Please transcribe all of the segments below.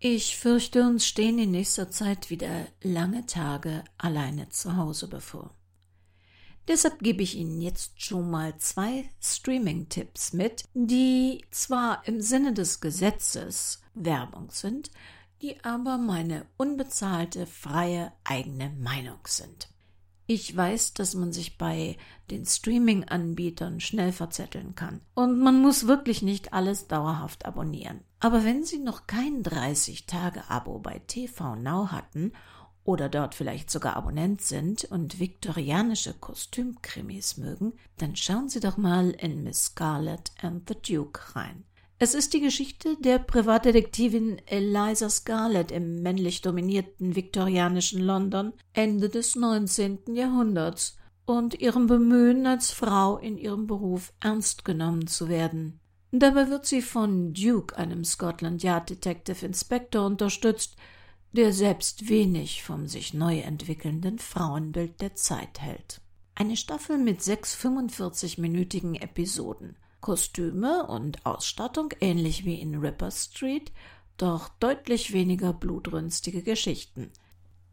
Ich fürchte, uns stehen in nächster Zeit wieder lange Tage alleine zu Hause bevor. Deshalb gebe ich Ihnen jetzt schon mal zwei Streaming-Tipps mit, die zwar im Sinne des Gesetzes Werbung sind, die aber meine unbezahlte, freie eigene Meinung sind. Ich weiß, dass man sich bei den Streaming-Anbietern schnell verzetteln kann. Und man muss wirklich nicht alles dauerhaft abonnieren. Aber wenn Sie noch kein 30-Tage-Abo bei TV Now hatten oder dort vielleicht sogar Abonnent sind und viktorianische Kostümkrimis mögen, dann schauen Sie doch mal in Miss Scarlet and the Duke rein. Es ist die Geschichte der Privatdetektivin Eliza Scarlett im männlich dominierten viktorianischen London Ende des 19. Jahrhunderts und ihrem Bemühen, als Frau in ihrem Beruf ernst genommen zu werden. Dabei wird sie von Duke, einem Scotland Yard Detective Inspector, unterstützt, der selbst wenig vom sich neu entwickelnden Frauenbild der Zeit hält. Eine Staffel mit sechs 45-minütigen Episoden – Kostüme und Ausstattung ähnlich wie in Ripper Street, doch deutlich weniger blutrünstige Geschichten.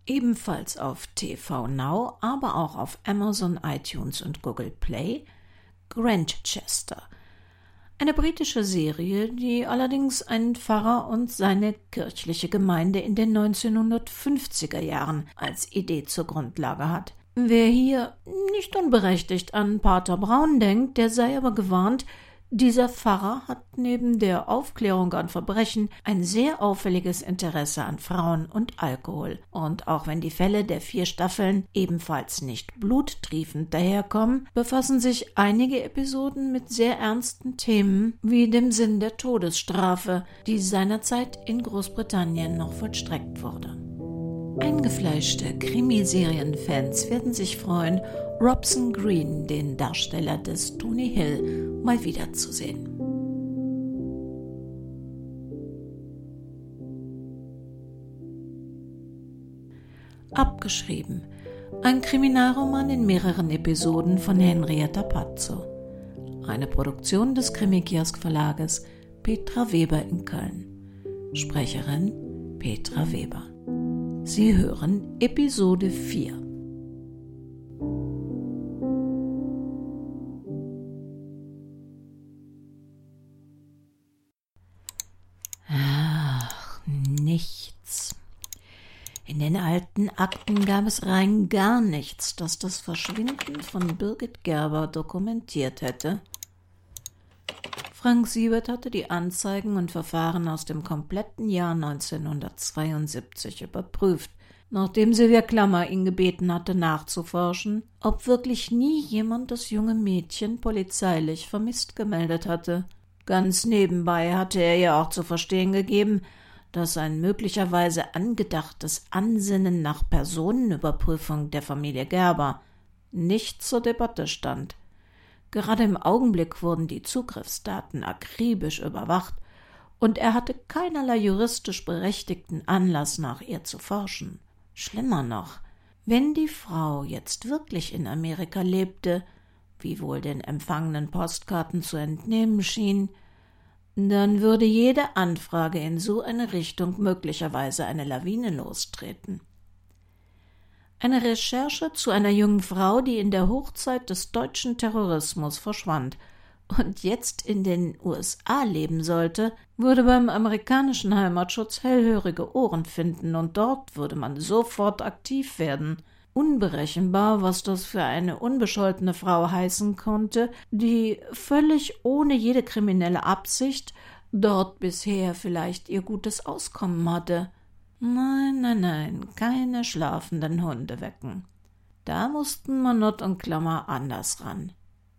Ebenfalls auf TV Now, aber auch auf Amazon, iTunes und Google Play Grantchester. Eine britische Serie, die allerdings einen Pfarrer und seine kirchliche Gemeinde in den 1950er Jahren als Idee zur Grundlage hat. Wer hier nicht unberechtigt an Pater Braun denkt, der sei aber gewarnt, dieser Pfarrer hat neben der Aufklärung an Verbrechen ein sehr auffälliges Interesse an Frauen und Alkohol. Und auch wenn die Fälle der vier Staffeln ebenfalls nicht bluttriefend daherkommen, befassen sich einige Episoden mit sehr ernsten Themen wie dem Sinn der Todesstrafe, die seinerzeit in Großbritannien noch vollstreckt wurde. Eingefleischte Krimiserienfans werden sich freuen, Robson Green, den Darsteller des Tony Hill, mal wiederzusehen. Abgeschrieben. Ein Kriminalroman in mehreren Episoden von Henrietta Pazzo. Eine Produktion des Krimikiosk Verlages Petra Weber in Köln. Sprecherin Petra Weber. Sie hören Episode 4. Ach, nichts. In den alten Akten gab es rein gar nichts, das das Verschwinden von Birgit Gerber dokumentiert hätte. Frank Siebert hatte die Anzeigen und Verfahren aus dem kompletten Jahr 1972 überprüft, nachdem Silvia Klammer ihn gebeten hatte, nachzuforschen, ob wirklich nie jemand das junge Mädchen polizeilich vermisst gemeldet hatte. Ganz nebenbei hatte er ihr auch zu verstehen gegeben, dass ein möglicherweise angedachtes Ansinnen nach Personenüberprüfung der Familie Gerber nicht zur Debatte stand. Gerade im Augenblick wurden die Zugriffsdaten akribisch überwacht, und er hatte keinerlei juristisch berechtigten Anlass, nach ihr zu forschen. Schlimmer noch, wenn die Frau jetzt wirklich in Amerika lebte, wie wohl den empfangenen Postkarten zu entnehmen schien, dann würde jede Anfrage in so eine Richtung möglicherweise eine Lawine lostreten. Eine Recherche zu einer jungen Frau, die in der Hochzeit des deutschen Terrorismus verschwand und jetzt in den USA leben sollte, würde beim amerikanischen Heimatschutz hellhörige Ohren finden und dort würde man sofort aktiv werden. Unberechenbar, was das für eine unbescholtene Frau heißen konnte, die völlig ohne jede kriminelle Absicht dort bisher vielleicht ihr gutes Auskommen hatte. Nein, nein, nein, keine schlafenden Hunde wecken. Da mussten Manott und Klammer anders ran.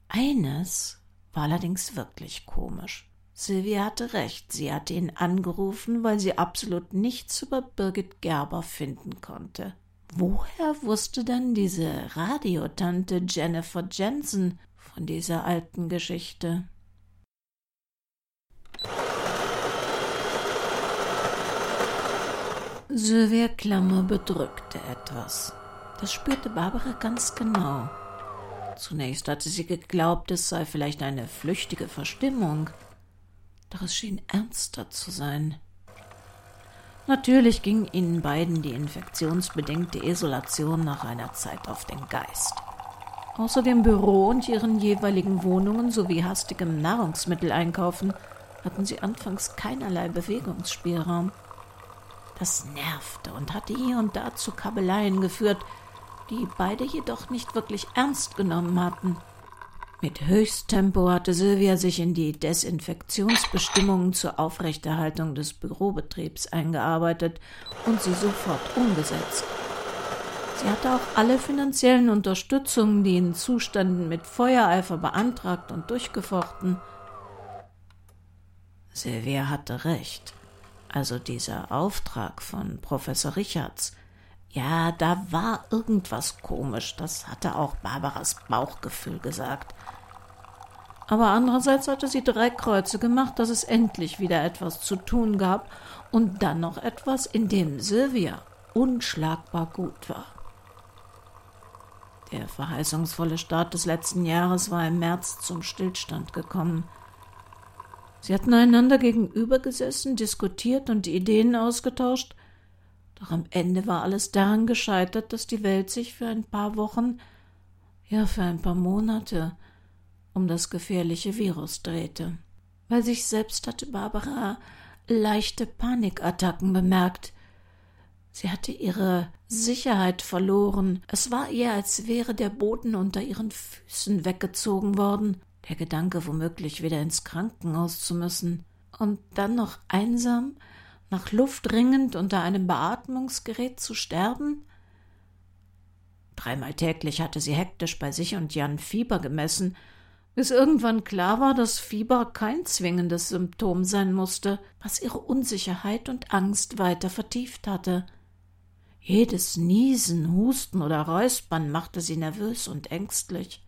Eines war allerdings wirklich komisch. Sylvia hatte recht, sie hatte ihn angerufen, weil sie absolut nichts über Birgit Gerber finden konnte. Woher wusste dann diese Radiotante Jennifer Jensen von dieser alten Geschichte? Sylvia Klammer bedrückte etwas. Das spürte Barbara ganz genau. Zunächst hatte sie geglaubt, es sei vielleicht eine flüchtige Verstimmung, doch es schien ernster zu sein. Natürlich ging ihnen beiden die infektionsbedingte Isolation nach einer Zeit auf den Geist. Außer dem Büro und ihren jeweiligen Wohnungen sowie hastigem Nahrungsmitteleinkaufen hatten sie anfangs keinerlei Bewegungsspielraum. Das nervte und hatte hier und da zu Kabeleien geführt, die beide jedoch nicht wirklich ernst genommen hatten. Mit Höchsttempo hatte Sylvia sich in die Desinfektionsbestimmungen zur Aufrechterhaltung des Bürobetriebs eingearbeitet und sie sofort umgesetzt. Sie hatte auch alle finanziellen Unterstützungen, die in Zuständen mit Feuereifer beantragt und durchgefochten. Sylvia hatte recht. Also dieser Auftrag von Professor Richards. Ja, da war irgendwas komisch, das hatte auch Barbaras Bauchgefühl gesagt. Aber andererseits hatte sie drei Kreuze gemacht, dass es endlich wieder etwas zu tun gab und dann noch etwas, in dem Sylvia unschlagbar gut war. Der verheißungsvolle Start des letzten Jahres war im März zum Stillstand gekommen. Sie hatten einander gegenübergesessen, diskutiert und Ideen ausgetauscht, doch am Ende war alles daran gescheitert, dass die Welt sich für ein paar Wochen, ja für ein paar Monate um das gefährliche Virus drehte. Bei sich selbst hatte Barbara leichte Panikattacken bemerkt. Sie hatte ihre Sicherheit verloren. Es war ihr, als wäre der Boden unter ihren Füßen weggezogen worden. Der Gedanke, womöglich wieder ins Krankenhaus zu müssen. Und dann noch einsam, nach Luft ringend unter einem Beatmungsgerät zu sterben? Dreimal täglich hatte sie hektisch bei sich und Jan Fieber gemessen bis irgendwann klar war, dass Fieber kein zwingendes Symptom sein musste, was ihre Unsicherheit und Angst weiter vertieft hatte. Jedes Niesen, Husten oder Räuspern machte sie nervös und ängstlich.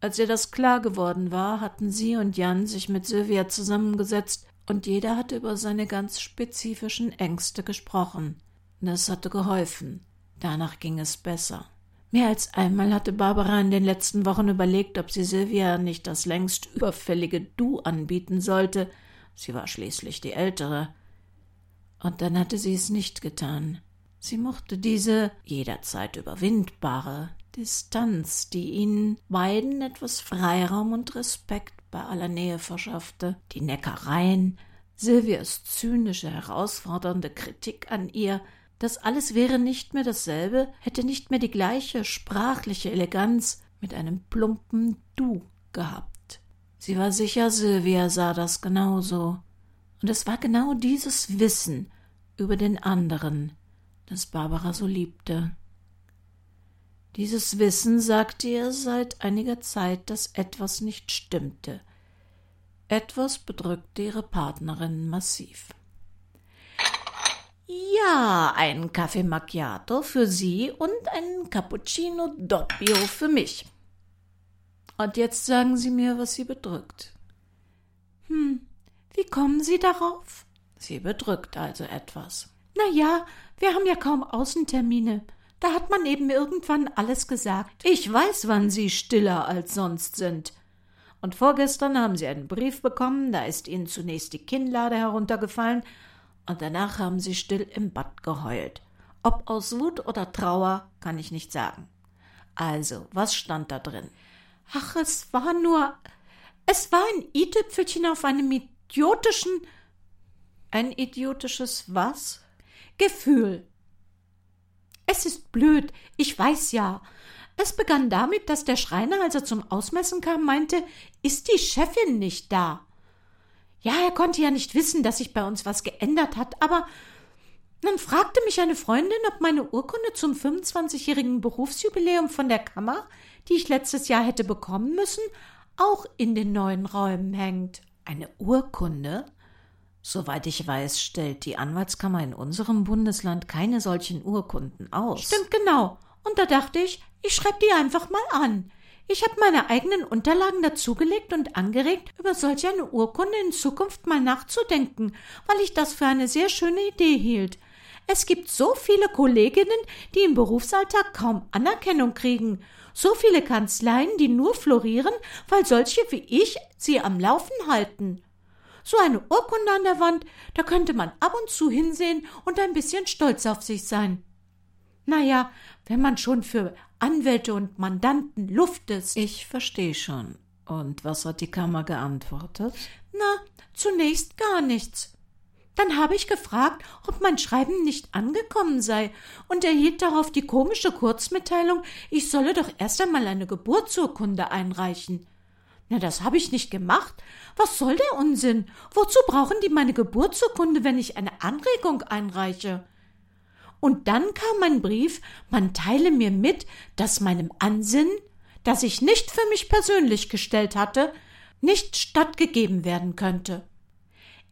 Als ihr das klar geworden war, hatten sie und Jan sich mit Sylvia zusammengesetzt und jeder hatte über seine ganz spezifischen Ängste gesprochen. Das hatte geholfen. Danach ging es besser. Mehr als einmal hatte Barbara in den letzten Wochen überlegt, ob sie Sylvia nicht das längst überfällige Du anbieten sollte. Sie war schließlich die Ältere. Und dann hatte sie es nicht getan. Sie mochte diese jederzeit überwindbare Distanz, die ihnen beiden etwas Freiraum und Respekt bei aller Nähe verschaffte. Die Neckereien, Silvias zynische, herausfordernde Kritik an ihr, das alles wäre nicht mehr dasselbe, hätte nicht mehr die gleiche sprachliche Eleganz mit einem plumpen Du gehabt. Sie war sicher, Sylvia sah das genauso. Und es war genau dieses Wissen über den anderen, das Barbara so liebte. Dieses Wissen sagte ihr seit einiger Zeit, dass etwas nicht stimmte. Etwas bedrückte ihre Partnerin massiv. Ja, ein Kaffee Macchiato für Sie und ein Cappuccino Doppio für mich. Und jetzt sagen Sie mir, was Sie bedrückt. Hm, wie kommen Sie darauf? Sie bedrückt also etwas. Na ja, wir haben ja kaum Außentermine. Da hat man eben irgendwann alles gesagt. Ich weiß, wann Sie stiller als sonst sind. Und vorgestern haben Sie einen Brief bekommen, da ist Ihnen zunächst die Kinnlade heruntergefallen, und danach haben sie still im Bad geheult. Ob aus Wut oder Trauer, kann ich nicht sagen. Also, was stand da drin? Ach, es war nur. Es war ein i-Tüpfelchen auf einem idiotischen. Ein idiotisches was? Gefühl. Es ist blöd, ich weiß ja. Es begann damit, dass der Schreiner, als er zum Ausmessen kam, meinte, ist die Chefin nicht da? Ja, er konnte ja nicht wissen, dass sich bei uns was geändert hat, aber dann fragte mich eine Freundin, ob meine Urkunde zum 25-jährigen Berufsjubiläum von der Kammer, die ich letztes Jahr hätte bekommen müssen, auch in den neuen Räumen hängt. Eine Urkunde? Soweit ich weiß, stellt die Anwaltskammer in unserem Bundesland keine solchen Urkunden aus. Stimmt genau. Und da dachte ich, ich schreibe die einfach mal an. Ich habe meine eigenen Unterlagen dazugelegt und angeregt, über solch eine Urkunde in Zukunft mal nachzudenken, weil ich das für eine sehr schöne Idee hielt. Es gibt so viele Kolleginnen, die im Berufsalltag kaum Anerkennung kriegen, so viele Kanzleien, die nur florieren, weil solche wie ich sie am Laufen halten. So eine Urkunde an der Wand, da könnte man ab und zu hinsehen und ein bisschen stolz auf sich sein. Naja, wenn man schon für Anwälte und Mandanten Luft ist. Ich verstehe schon. Und was hat die Kammer geantwortet? Na, zunächst gar nichts. Dann habe ich gefragt, ob mein Schreiben nicht angekommen sei und erhielt darauf die komische Kurzmitteilung, ich solle doch erst einmal eine Geburtsurkunde einreichen. Na, das habe ich nicht gemacht. Was soll der Unsinn? Wozu brauchen die meine Geburtsurkunde, wenn ich eine Anregung einreiche? Und dann kam ein Brief, man teile mir mit, dass meinem Ansinnen, das ich nicht für mich persönlich gestellt hatte, nicht stattgegeben werden könnte.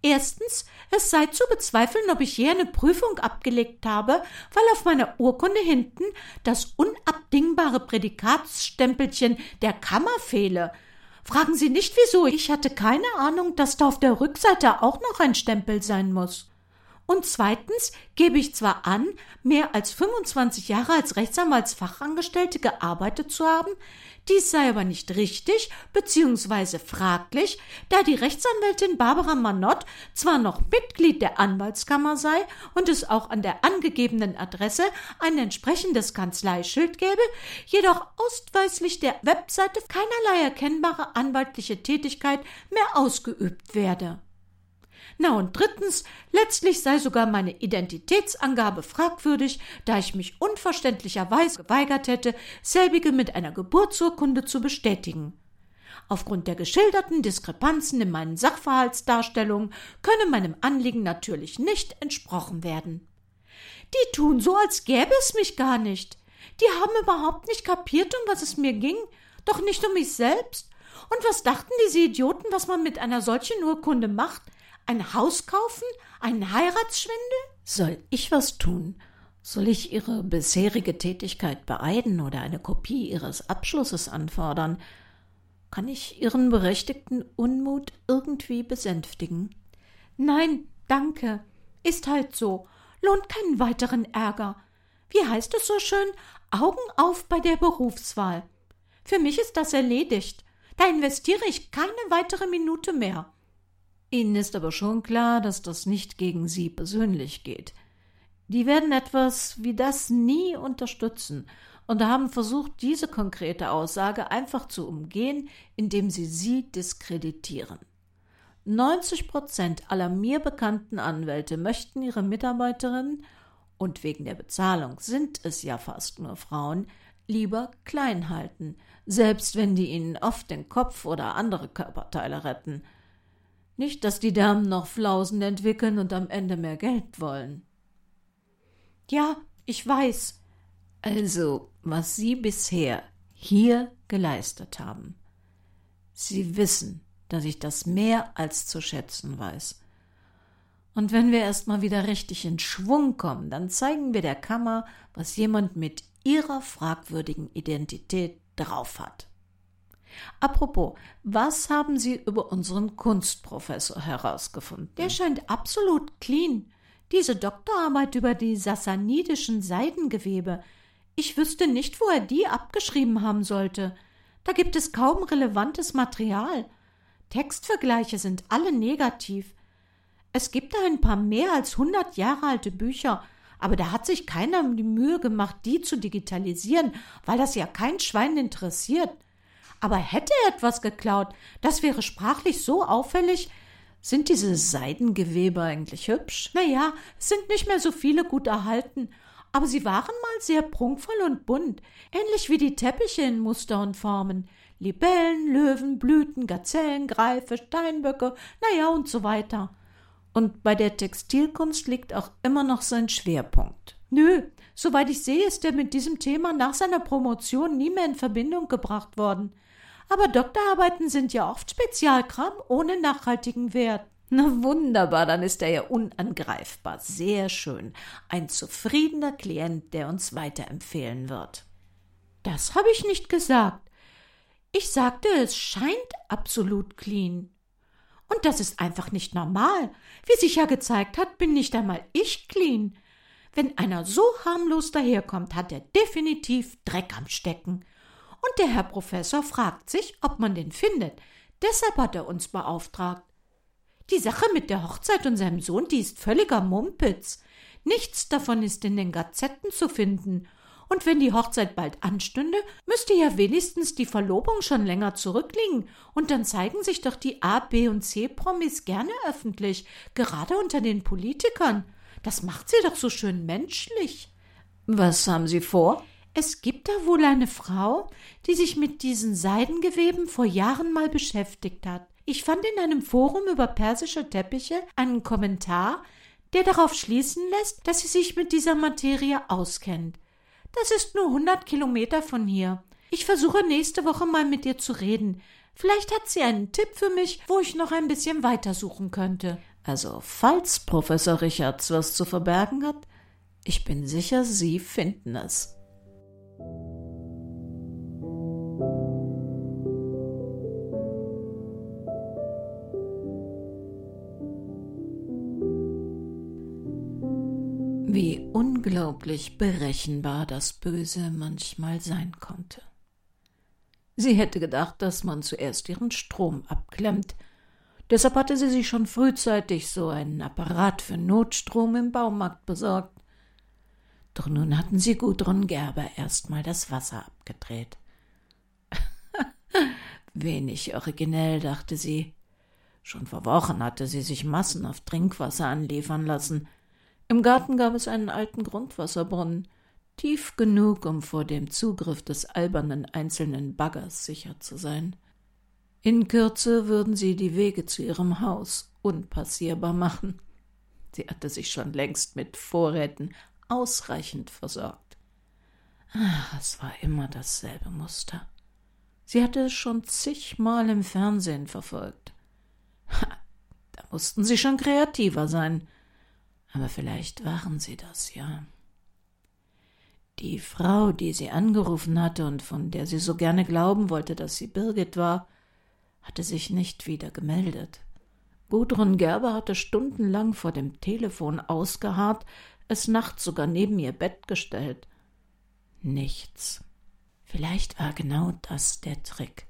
Erstens, es sei zu bezweifeln, ob ich je eine Prüfung abgelegt habe, weil auf meiner Urkunde hinten das unabdingbare Prädikatsstempelchen der Kammer fehle. Fragen Sie nicht wieso, ich hatte keine Ahnung, dass da auf der Rückseite auch noch ein Stempel sein muss. Und zweitens gebe ich zwar an, mehr als 25 Jahre als Rechtsanwaltsfachangestellte gearbeitet zu haben, dies sei aber nicht richtig bzw. fraglich, da die Rechtsanwältin Barbara Manott zwar noch Mitglied der Anwaltskammer sei und es auch an der angegebenen Adresse ein entsprechendes Kanzleischild gäbe, jedoch ausweislich der Webseite keinerlei erkennbare anwaltliche Tätigkeit mehr ausgeübt werde. Na und drittens, letztlich sei sogar meine Identitätsangabe fragwürdig, da ich mich unverständlicherweise geweigert hätte, selbige mit einer Geburtsurkunde zu bestätigen. Aufgrund der geschilderten Diskrepanzen in meinen Sachverhaltsdarstellungen könne meinem Anliegen natürlich nicht entsprochen werden. Die tun so, als gäbe es mich gar nicht. Die haben überhaupt nicht kapiert, um was es mir ging, doch nicht um mich selbst. Und was dachten diese Idioten, was man mit einer solchen Urkunde macht, ein Haus kaufen? Einen Heiratsschwindel? Soll ich was tun? Soll ich Ihre bisherige Tätigkeit beeiden oder eine Kopie Ihres Abschlusses anfordern? Kann ich Ihren berechtigten Unmut irgendwie besänftigen? Nein, danke. Ist halt so. Lohnt keinen weiteren Ärger. Wie heißt es so schön? Augen auf bei der Berufswahl. Für mich ist das erledigt. Da investiere ich keine weitere Minute mehr. Ihnen ist aber schon klar, dass das nicht gegen Sie persönlich geht. Die werden etwas wie das nie unterstützen und haben versucht, diese konkrete Aussage einfach zu umgehen, indem sie sie diskreditieren. 90 Prozent aller mir bekannten Anwälte möchten ihre Mitarbeiterinnen, und wegen der Bezahlung sind es ja fast nur Frauen, lieber klein halten, selbst wenn die ihnen oft den Kopf oder andere Körperteile retten – nicht, dass die Damen noch Flausen entwickeln und am Ende mehr Geld wollen. Ja, ich weiß. Also, was Sie bisher hier geleistet haben. Sie wissen, dass ich das mehr als zu schätzen weiß. Und wenn wir erst mal wieder richtig in Schwung kommen, dann zeigen wir der Kammer, was jemand mit ihrer fragwürdigen Identität drauf hat. Apropos, was haben Sie über unseren Kunstprofessor herausgefunden? Der scheint absolut clean. Diese Doktorarbeit über die sassanidischen Seidengewebe. Ich wüsste nicht, wo er die abgeschrieben haben sollte. Da gibt es kaum relevantes Material. Textvergleiche sind alle negativ. Es gibt da ein paar mehr als hundert Jahre alte Bücher, aber da hat sich keiner die Mühe gemacht, die zu digitalisieren, weil das ja kein Schwein interessiert. Aber hätte er etwas geklaut, das wäre sprachlich so auffällig. Sind diese Seidengewebe eigentlich hübsch? Naja, es sind nicht mehr so viele gut erhalten, aber sie waren mal sehr prunkvoll und bunt, ähnlich wie die Teppiche in Muster und Formen. Libellen, Löwen, Blüten, Gazellen, Greife, Steinböcke, naja und so weiter. Und bei der Textilkunst liegt auch immer noch sein Schwerpunkt. Nö, soweit ich sehe, ist er mit diesem Thema nach seiner Promotion nie mehr in Verbindung gebracht worden. Aber Doktorarbeiten sind ja oft Spezialkram ohne nachhaltigen Wert. Na wunderbar, dann ist er ja unangreifbar. Sehr schön. Ein zufriedener Klient, der uns weiterempfehlen wird. Das habe ich nicht gesagt. Ich sagte, es scheint absolut clean. Und das ist einfach nicht normal. Wie sich ja gezeigt hat, bin nicht einmal ich clean. Wenn einer so harmlos daherkommt, hat er definitiv Dreck am Stecken. Und der Herr Professor fragt sich, ob man den findet. Deshalb hat er uns beauftragt. Die Sache mit der Hochzeit und seinem Sohn, die ist völliger Mumpitz. Nichts davon ist in den Gazetten zu finden. Und wenn die Hochzeit bald anstünde, müsste ja wenigstens die Verlobung schon länger zurückliegen. Und dann zeigen sich doch die A, B und C Promis gerne öffentlich, gerade unter den Politikern. Das macht sie doch so schön menschlich. Was haben Sie vor? Es gibt da wohl eine Frau, die sich mit diesen Seidengeweben vor Jahren mal beschäftigt hat. Ich fand in einem Forum über persische Teppiche einen Kommentar, der darauf schließen lässt, dass sie sich mit dieser Materie auskennt. Das ist nur hundert Kilometer von hier. Ich versuche nächste Woche mal mit ihr zu reden. Vielleicht hat sie einen Tipp für mich, wo ich noch ein bisschen weitersuchen könnte. Also, falls Professor Richards was zu verbergen hat, ich bin sicher, Sie finden es. Wie unglaublich berechenbar das Böse manchmal sein konnte. Sie hätte gedacht, dass man zuerst ihren Strom abklemmt. Deshalb hatte sie sich schon frühzeitig so einen Apparat für Notstrom im Baumarkt besorgt. Doch nun hatten sie Gudrun Gerber erstmal das Wasser abgedreht. Wenig originell, dachte sie. Schon vor Wochen hatte sie sich massenhaft Trinkwasser anliefern lassen – im Garten gab es einen alten Grundwasserbrunnen, tief genug, um vor dem Zugriff des albernen einzelnen Baggers sicher zu sein. In Kürze würden sie die Wege zu ihrem Haus unpassierbar machen. Sie hatte sich schon längst mit Vorräten ausreichend versorgt. Ach, es war immer dasselbe Muster. Sie hatte es schon zigmal im Fernsehen verfolgt. Ha, da mussten sie schon kreativer sein. Aber vielleicht waren sie das ja. Die Frau, die sie angerufen hatte und von der sie so gerne glauben wollte, dass sie Birgit war, hatte sich nicht wieder gemeldet. Gudrun Gerber hatte stundenlang vor dem Telefon ausgeharrt, es nachts sogar neben ihr Bett gestellt. Nichts. Vielleicht war genau das der Trick.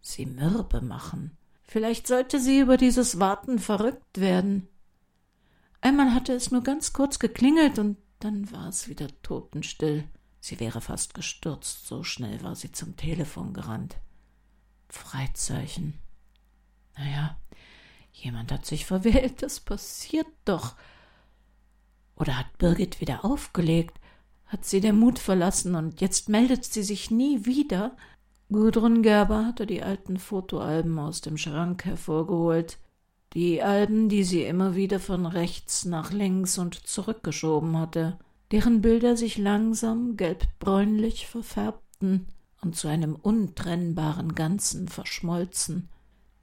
Sie mürbe machen. Vielleicht sollte sie über dieses Warten verrückt werden. Einmal hatte es nur ganz kurz geklingelt und dann war es wieder totenstill. Sie wäre fast gestürzt, so schnell war sie zum Telefon gerannt. Freizeichen. Naja, jemand hat sich verwählt, das passiert doch. Oder hat Birgit wieder aufgelegt? Hat sie den Mut verlassen und jetzt meldet sie sich nie wieder? Gudrun Gerber hatte die alten Fotoalben aus dem Schrank hervorgeholt die Alben, die sie immer wieder von rechts nach links und zurückgeschoben hatte, deren Bilder sich langsam gelbbräunlich verfärbten und zu einem untrennbaren Ganzen verschmolzen.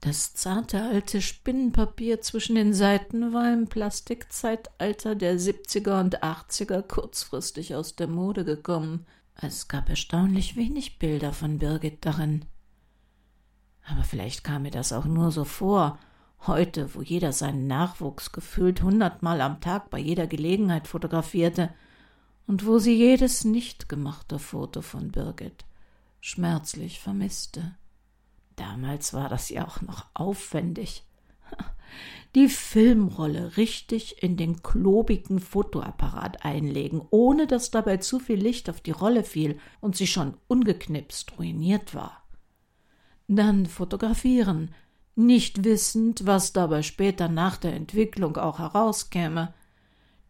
Das zarte alte Spinnenpapier zwischen den Seiten war im Plastikzeitalter der siebziger und achtziger kurzfristig aus der Mode gekommen. Es gab erstaunlich wenig Bilder von Birgit darin. Aber vielleicht kam mir das auch nur so vor, Heute, wo jeder seinen Nachwuchs gefühlt hundertmal am Tag bei jeder Gelegenheit fotografierte und wo sie jedes nicht gemachte Foto von Birgit schmerzlich vermisste. Damals war das ja auch noch aufwendig. Die Filmrolle richtig in den klobigen Fotoapparat einlegen, ohne dass dabei zu viel Licht auf die Rolle fiel und sie schon ungeknipst ruiniert war. Dann fotografieren, nicht wissend, was dabei später nach der Entwicklung auch herauskäme.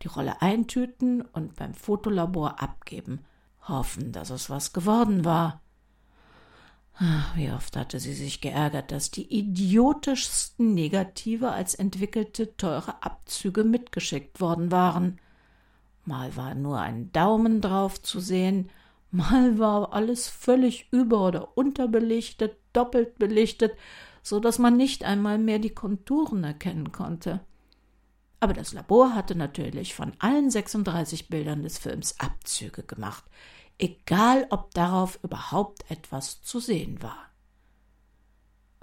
Die Rolle eintüten und beim Fotolabor abgeben, hoffen, dass es was geworden war. Ach, wie oft hatte sie sich geärgert, dass die idiotischsten Negative als entwickelte teure Abzüge mitgeschickt worden waren. Mal war nur ein Daumen drauf zu sehen, mal war alles völlig über oder unterbelichtet, doppelt belichtet, so dass man nicht einmal mehr die Konturen erkennen konnte. Aber das Labor hatte natürlich von allen 36 Bildern des Films Abzüge gemacht, egal ob darauf überhaupt etwas zu sehen war.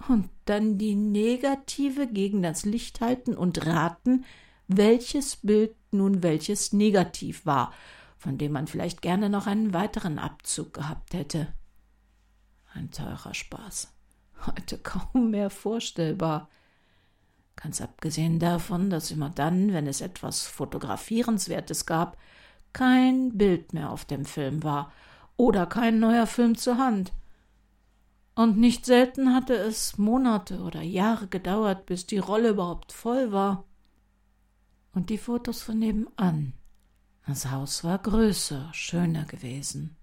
Und dann die Negative gegen das Licht halten und raten, welches Bild nun welches Negativ war, von dem man vielleicht gerne noch einen weiteren Abzug gehabt hätte. Ein teurer Spaß heute kaum mehr vorstellbar. Ganz abgesehen davon, dass immer dann, wenn es etwas Fotografierenswertes gab, kein Bild mehr auf dem Film war oder kein neuer Film zur Hand. Und nicht selten hatte es Monate oder Jahre gedauert, bis die Rolle überhaupt voll war. Und die Fotos von nebenan. Das Haus war größer, schöner gewesen.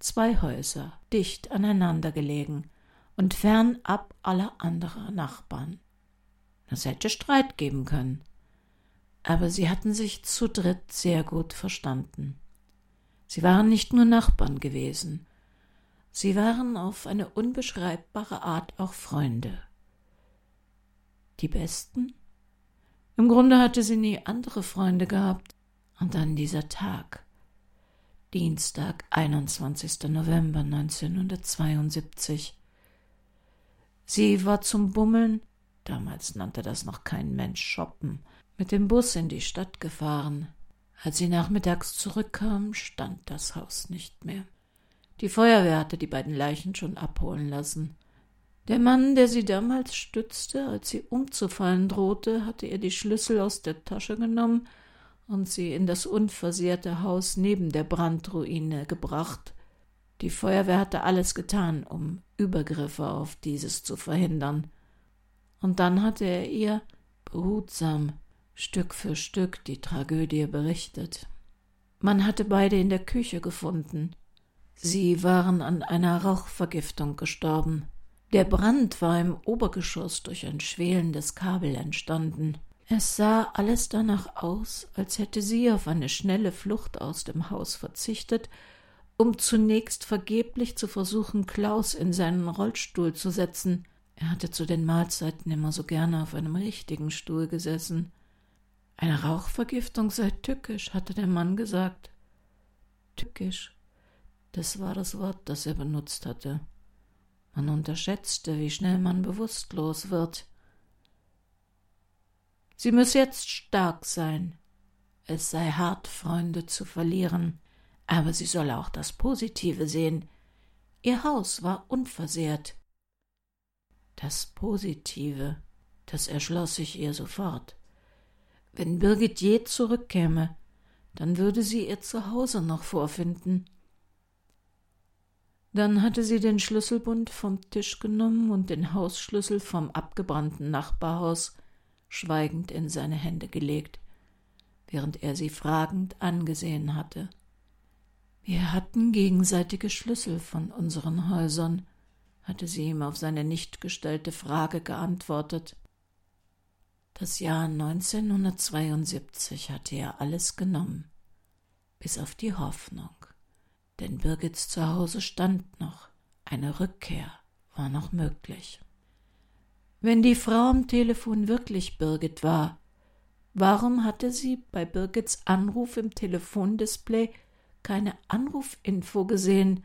Zwei Häuser, dicht aneinander gelegen und fernab aller anderen Nachbarn. Es hätte Streit geben können. Aber sie hatten sich zu dritt sehr gut verstanden. Sie waren nicht nur Nachbarn gewesen, Sie waren auf eine unbeschreibbare Art auch Freunde. Die besten? Im Grunde hatte sie nie andere Freunde gehabt. Und dann dieser Tag. Dienstag, 21. November 1972. Sie war zum Bummeln, damals nannte das noch kein Mensch shoppen, mit dem Bus in die Stadt gefahren. Als sie nachmittags zurückkam, stand das Haus nicht mehr. Die Feuerwehr hatte die beiden Leichen schon abholen lassen. Der Mann, der sie damals stützte, als sie umzufallen drohte, hatte ihr die Schlüssel aus der Tasche genommen und sie in das unversehrte Haus neben der Brandruine gebracht. Die Feuerwehr hatte alles getan, um Übergriffe auf dieses zu verhindern. Und dann hatte er ihr behutsam Stück für Stück die Tragödie berichtet. Man hatte beide in der Küche gefunden, Sie waren an einer Rauchvergiftung gestorben. Der Brand war im Obergeschoss durch ein schwelendes Kabel entstanden. Es sah alles danach aus, als hätte sie auf eine schnelle Flucht aus dem Haus verzichtet, um zunächst vergeblich zu versuchen, Klaus in seinen Rollstuhl zu setzen. Er hatte zu den Mahlzeiten immer so gerne auf einem richtigen Stuhl gesessen. Eine Rauchvergiftung sei tückisch, hatte der Mann gesagt. Tückisch. Das war das Wort, das er benutzt hatte. Man unterschätzte, wie schnell man bewusstlos wird. Sie müsse jetzt stark sein. Es sei hart, Freunde zu verlieren, aber sie solle auch das Positive sehen. Ihr Haus war unversehrt. Das Positive, das erschloss sich ihr sofort. Wenn Birgit je zurückkäme, dann würde sie ihr Zuhause noch vorfinden. Dann hatte sie den Schlüsselbund vom Tisch genommen und den Hausschlüssel vom abgebrannten Nachbarhaus schweigend in seine Hände gelegt, während er sie fragend angesehen hatte. Wir hatten gegenseitige Schlüssel von unseren Häusern, hatte sie ihm auf seine nicht gestellte Frage geantwortet. Das Jahr 1972 hatte er alles genommen, bis auf die Hoffnung denn Birgits Zuhause stand noch, eine Rückkehr war noch möglich. Wenn die Frau am Telefon wirklich Birgit war, warum hatte sie bei Birgits Anruf im Telefondisplay keine Anrufinfo gesehen?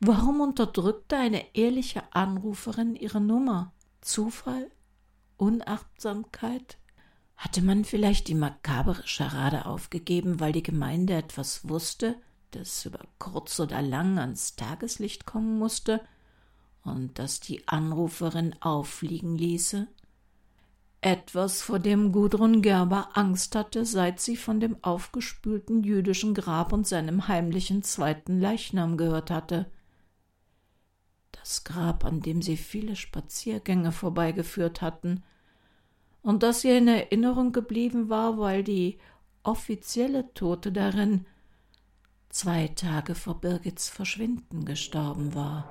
Warum unterdrückte eine ehrliche Anruferin ihre Nummer? Zufall? Unachtsamkeit? Hatte man vielleicht die makabere Scharade aufgegeben, weil die Gemeinde etwas wusste, das über kurz oder lang ans Tageslicht kommen musste und das die Anruferin auffliegen ließe? Etwas, vor dem Gudrun Gerber Angst hatte, seit sie von dem aufgespülten jüdischen Grab und seinem heimlichen zweiten Leichnam gehört hatte. Das Grab, an dem sie viele Spaziergänge vorbeigeführt hatten, und das ihr in Erinnerung geblieben war, weil die offizielle Tote darin zwei Tage vor Birgits Verschwinden gestorben war.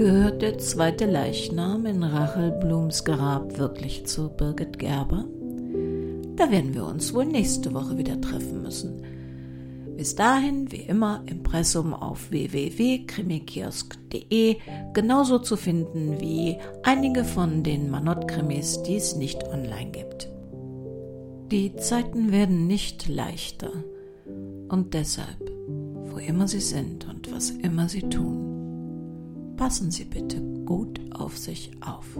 Gehört der zweite Leichnam in Rachel Blums Grab wirklich zu Birgit Gerber? Da werden wir uns wohl nächste Woche wieder treffen müssen. Bis dahin, wie immer, Impressum auf www.krimikiosk.de genauso zu finden wie einige von den Manott-Krimis, die es nicht online gibt. Die Zeiten werden nicht leichter und deshalb, wo immer Sie sind und was immer Sie tun, passen Sie bitte gut auf sich auf.